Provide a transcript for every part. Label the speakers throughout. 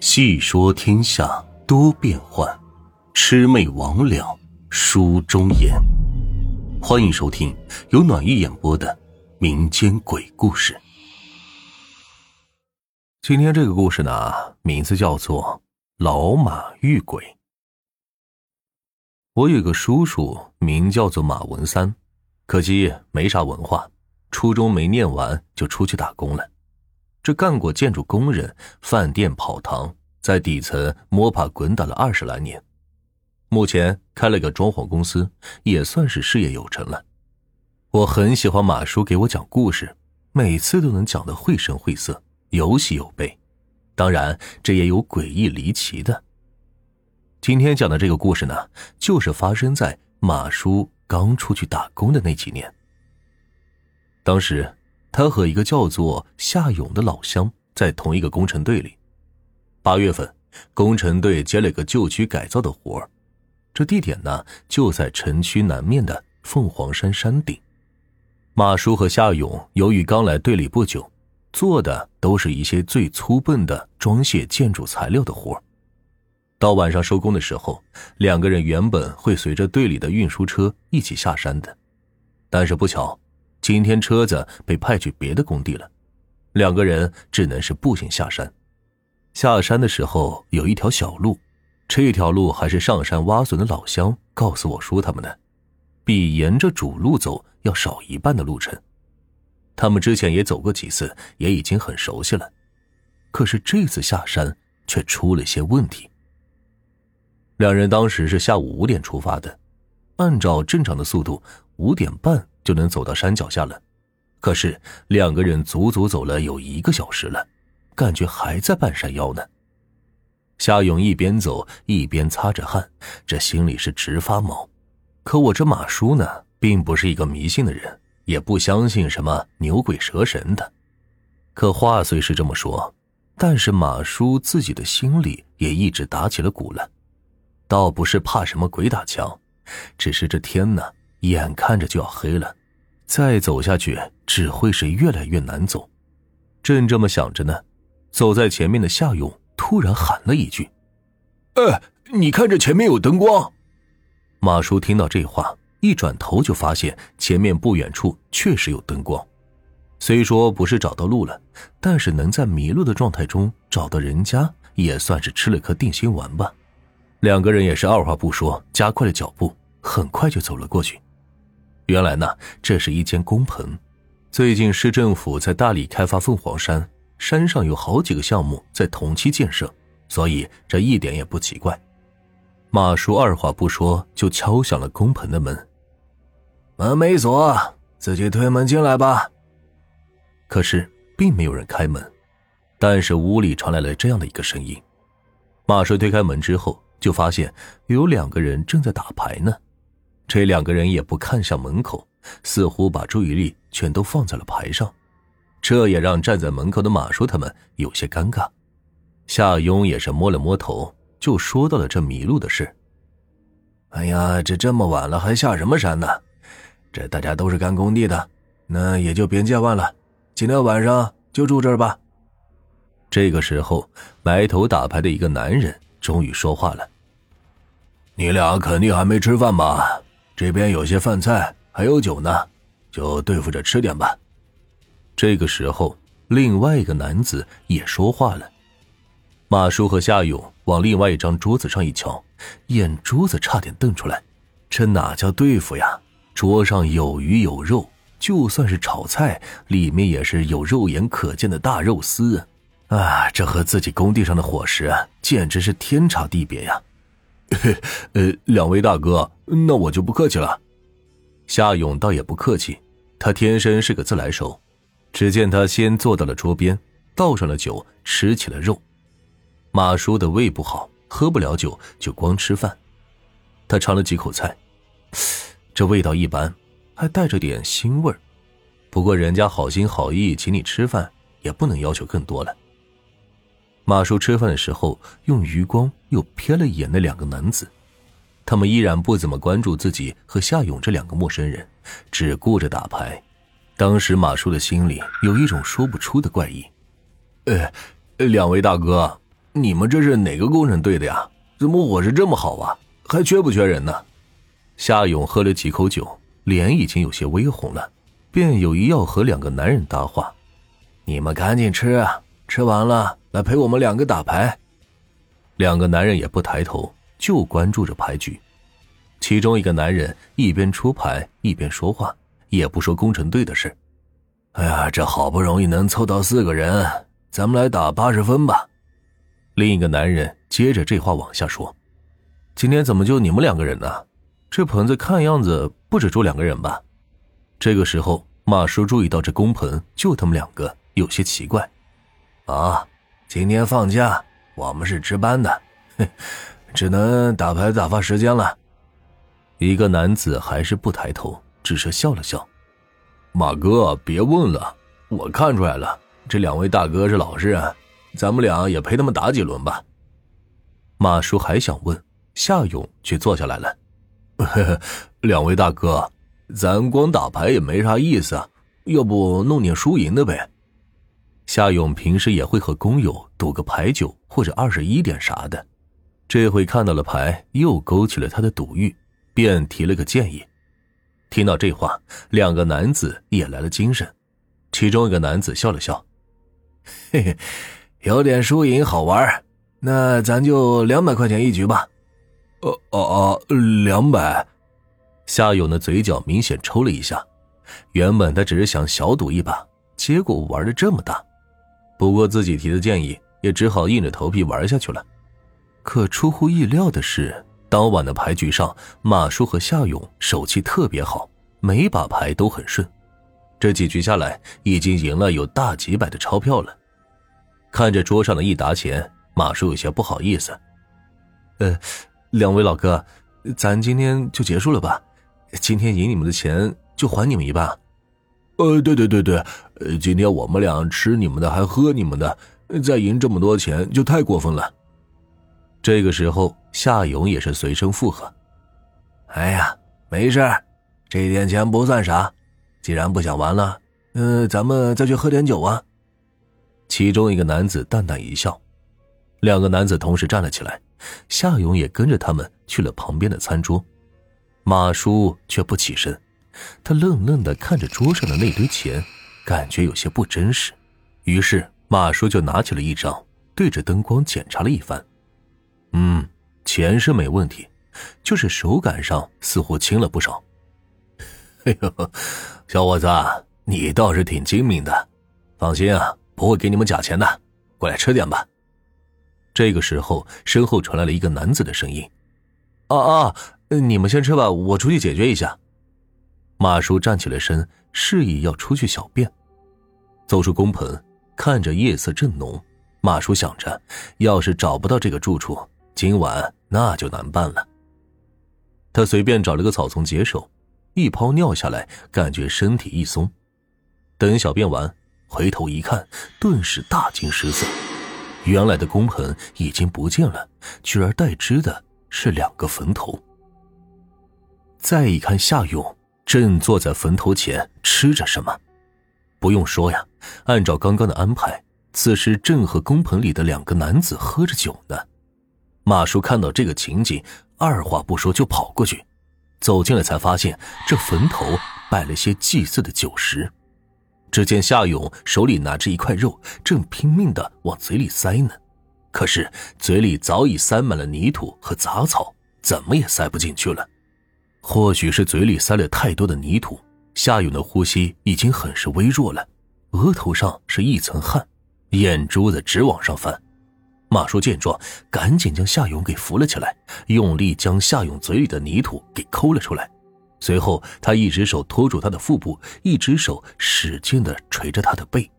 Speaker 1: 细说天下多变幻，魑魅魍魉书中言。欢迎收听由暖玉演播的民间鬼故事。
Speaker 2: 今天这个故事呢，名字叫做《老马遇鬼》。我有个叔叔，名叫做马文三，可惜没啥文化，初中没念完就出去打工了。这干过建筑工人、饭店跑堂，在底层摸爬滚打了二十来年，目前开了个装潢公司，也算是事业有成了。我很喜欢马叔给我讲故事，每次都能讲得绘声绘色，有喜有悲，当然这也有诡异离奇的。今天讲的这个故事呢，就是发生在马叔刚出去打工的那几年，当时。他和一个叫做夏勇的老乡在同一个工程队里。八月份，工程队接了个旧区改造的活，这地点呢就在城区南面的凤凰山山顶。马叔和夏勇由于刚来队里不久，做的都是一些最粗笨的装卸建筑材料的活。到晚上收工的时候，两个人原本会随着队里的运输车一起下山的，但是不巧。今天车子被派去别的工地了，两个人只能是步行下山。下山的时候有一条小路，这条路还是上山挖笋的老乡告诉我叔他们的，比沿着主路走要少一半的路程。他们之前也走过几次，也已经很熟悉了。可是这次下山却出了些问题。两人当时是下午五点出发的，按照正常的速度，五点半。就能走到山脚下了，可是两个人足足走了有一个小时了，感觉还在半山腰呢。夏勇一边走一边擦着汗，这心里是直发毛。可我这马叔呢，并不是一个迷信的人，也不相信什么牛鬼蛇神的。可话虽是这么说，但是马叔自己的心里也一直打起了鼓了。倒不是怕什么鬼打墙，只是这天呢，眼看着就要黑了。再走下去只会是越来越难走，正这么想着呢，走在前面的夏勇突然喊了一句：“
Speaker 3: 哎，你看这前面有灯光。”
Speaker 2: 马叔听到这话，一转头就发现前面不远处确实有灯光。虽说不是找到路了，但是能在迷路的状态中找到人家，也算是吃了颗定心丸吧。两个人也是二话不说，加快了脚步，很快就走了过去。原来呢，这是一间工棚。最近市政府在大力开发凤凰山，山上有好几个项目在同期建设，所以这一点也不奇怪。马叔二话不说就敲响了工棚的门。
Speaker 3: 门没锁，自己推门进来吧。
Speaker 2: 可是并没有人开门，但是屋里传来了这样的一个声音。马叔推开门之后，就发现有两个人正在打牌呢。这两个人也不看向门口，似乎把注意力全都放在了牌上，这也让站在门口的马叔他们有些尴尬。夏雍也是摸了摸头，就说到了这迷路的事。
Speaker 3: 哎呀，这这么晚了还下什么山呢？这大家都是干工地的，那也就别见外了。今天晚上就住这儿吧。
Speaker 2: 这个时候，埋头打牌的一个男人终于说话了：“
Speaker 3: 你俩肯定还没吃饭吧？”这边有些饭菜，还有酒呢，就对付着吃点吧。
Speaker 2: 这个时候，另外一个男子也说话了。马叔和夏勇往另外一张桌子上一瞧，眼珠子差点瞪出来。这哪叫对付呀？桌上有鱼有肉，就算是炒菜，里面也是有肉眼可见的大肉丝啊！这和自己工地上的伙食啊简直是天差地别呀！
Speaker 3: 呃，两位大哥。那我就不客气了。
Speaker 2: 夏勇倒也不客气，他天生是个自来熟。只见他先坐到了桌边，倒上了酒，吃起了肉。马叔的胃不好，喝不了酒，就光吃饭。他尝了几口菜，这味道一般，还带着点腥味不过人家好心好意请你吃饭，也不能要求更多了。马叔吃饭的时候，用余光又瞥了一眼那两个男子。他们依然不怎么关注自己和夏勇这两个陌生人，只顾着打牌。当时马叔的心里有一种说不出的怪异。
Speaker 3: 呃，两位大哥，你们这是哪个工程队的呀？怎么伙食这么好啊？还缺不缺人呢？
Speaker 2: 夏勇喝了几口酒，脸已经有些微红了，便有意要和两个男人搭话：“
Speaker 3: 你们赶紧吃啊，吃完了来陪我们两个打牌。”
Speaker 2: 两个男人也不抬头，就关注着牌局。其中一个男人一边出牌一边说话，也不说工程队的事。
Speaker 3: 哎呀，这好不容易能凑到四个人，咱们来打八十分吧。
Speaker 2: 另一个男人接着这话往下说：“今天怎么就你们两个人呢？这棚子看样子不止住两个人吧？”这个时候，马叔注意到这工棚就他们两个，有些奇怪。
Speaker 3: 啊，今天放假，我们是值班的，只能打牌打发时间了。
Speaker 2: 一个男子还是不抬头，只是笑了笑。
Speaker 3: 马哥，别问了，我看出来了，这两位大哥是老实人，咱们俩也陪他们打几轮吧。
Speaker 2: 马叔还想问，夏勇却坐下来了。
Speaker 3: 两位大哥，咱光打牌也没啥意思啊，要不弄点输赢的呗？
Speaker 2: 夏勇平时也会和工友赌个牌九或者二十一点啥的，这回看到了牌，又勾起了他的赌欲。便提了个建议。听到这话，两个男子也来了精神。其中一个男子笑了笑：“
Speaker 3: 嘿嘿，有点输赢好玩，那咱就两百块钱一局吧。”“
Speaker 2: 哦哦哦，两百。”夏勇的嘴角明显抽了一下。原本他只是想小赌一把，结果玩的这么大。不过自己提的建议，也只好硬着头皮玩下去了。可出乎意料的是。当晚的牌局上，马叔和夏勇手气特别好，每把牌都很顺。这几局下来，已经赢了有大几百的钞票了。看着桌上的一沓钱，马叔有些不好意思：“呃，两位老哥，咱今天就结束了吧？今天赢你们的钱就还你们一半。”“
Speaker 3: 呃，对对对对，呃，今天我们俩吃你们的，还喝你们的，再赢这么多钱就太过分了。”
Speaker 2: 这个时候，夏勇也是随声附和：“
Speaker 3: 哎呀，没事，这点钱不算啥。既然不想玩了，嗯，咱们再去喝点酒啊。”
Speaker 2: 其中一个男子淡淡一笑，两个男子同时站了起来，夏勇也跟着他们去了旁边的餐桌。马叔却不起身，他愣愣的看着桌上的那堆钱，感觉有些不真实。于是马叔就拿起了一张，对着灯光检查了一番。嗯，钱是没问题，就是手感上似乎轻了不少。
Speaker 3: 哎呦，小伙子，你倒是挺精明的。放心啊，不会给你们假钱的。过来吃点吧。
Speaker 2: 这个时候，身后传来了一个男子的声音：“啊啊，你们先吃吧，我出去解决一下。”马叔站起了身，示意要出去小便。走出工棚，看着夜色正浓，马叔想着，要是找不到这个住处。今晚那就难办了。他随便找了个草丛解手，一泡尿下来，感觉身体一松。等小便完，回头一看，顿时大惊失色。原来的工棚已经不见了，取而代之的是两个坟头。再一看，夏勇正坐在坟头前吃着什么。不用说呀，按照刚刚的安排，此时正和工棚里的两个男子喝着酒呢。马叔看到这个情景，二话不说就跑过去，走进来才发现这坟头摆了些祭祀的酒食。只见夏勇手里拿着一块肉，正拼命的往嘴里塞呢，可是嘴里早已塞满了泥土和杂草，怎么也塞不进去了。或许是嘴里塞了太多的泥土，夏勇的呼吸已经很是微弱了，额头上是一层汗，眼珠子直往上翻。马叔见状，赶紧将夏勇给扶了起来，用力将夏勇嘴里的泥土给抠了出来。随后，他一只手托住他的腹部，一只手使劲的捶着他的背。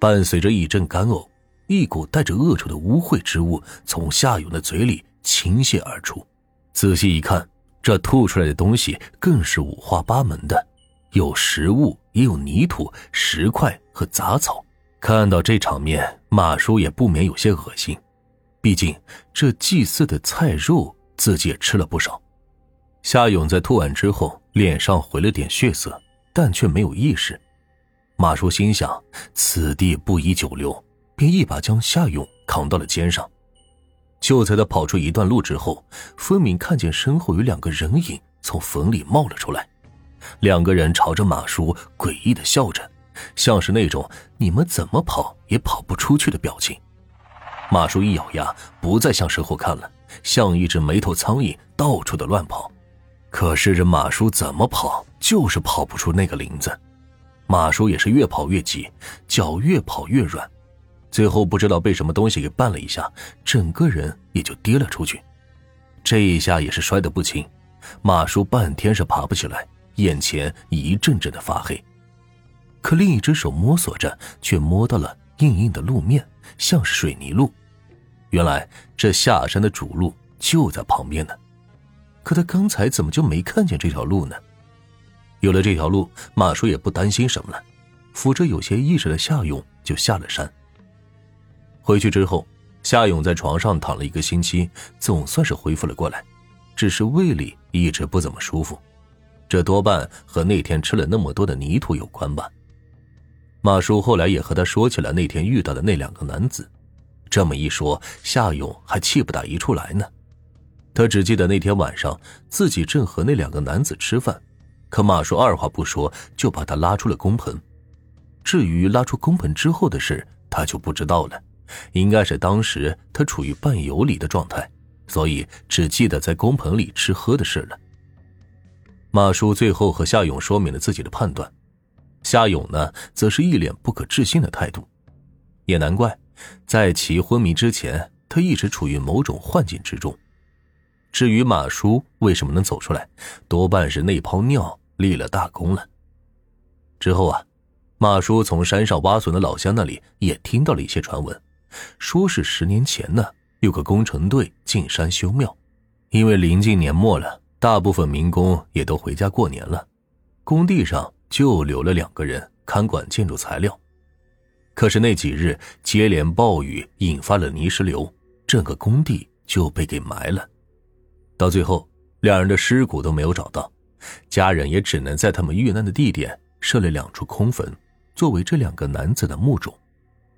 Speaker 2: 伴随着一阵干呕，一股带着恶臭的污秽之物从夏勇的嘴里倾泻而出。仔细一看，这吐出来的东西更是五花八门的，有食物，也有泥土、石块和杂草。看到这场面，马叔也不免有些恶心。毕竟这祭祀的菜肉，自己也吃了不少。夏勇在吐完之后，脸上回了点血色，但却没有意识。马叔心想：此地不宜久留，便一把将夏勇扛到了肩上。就在他跑出一段路之后，分明看见身后有两个人影从坟里冒了出来。两个人朝着马叔诡异的笑着，像是那种你们怎么跑也跑不出去的表情。马叔一咬牙，不再向身后看了，像一只没头苍蝇，到处的乱跑。可是这马叔怎么跑，就是跑不出那个林子。马叔也是越跑越急，脚越跑越软，最后不知道被什么东西给绊了一下，整个人也就跌了出去。这一下也是摔得不轻，马叔半天是爬不起来，眼前一阵阵的发黑。可另一只手摸索着，却摸到了硬硬的路面。像是水泥路，原来这下山的主路就在旁边呢。可他刚才怎么就没看见这条路呢？有了这条路，马叔也不担心什么了，扶着有些意识的夏勇就下了山。回去之后，夏勇在床上躺了一个星期，总算是恢复了过来，只是胃里一直不怎么舒服，这多半和那天吃了那么多的泥土有关吧。马叔后来也和他说起了那天遇到的那两个男子，这么一说，夏勇还气不打一处来呢。他只记得那天晚上自己正和那两个男子吃饭，可马叔二话不说就把他拉出了工棚。至于拉出工棚之后的事，他就不知道了。应该是当时他处于半游离的状态，所以只记得在工棚里吃喝的事了。马叔最后和夏勇说明了自己的判断。夏勇呢，则是一脸不可置信的态度，也难怪，在其昏迷之前，他一直处于某种幻境之中。至于马叔为什么能走出来，多半是那泡尿立了大功了。之后啊，马叔从山上挖笋的老乡那里也听到了一些传闻，说是十年前呢，有个工程队进山修庙，因为临近年末了，大部分民工也都回家过年了，工地上。就留了两个人看管建筑材料，可是那几日接连暴雨引发了泥石流，整个工地就被给埋了。到最后，两人的尸骨都没有找到，家人也只能在他们遇难的地点设了两处空坟，作为这两个男子的墓冢。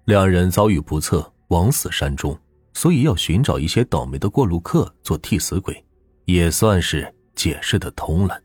Speaker 2: 两人遭遇不测，枉死山中，所以要寻找一些倒霉的过路客做替死鬼，也算是解释得通了。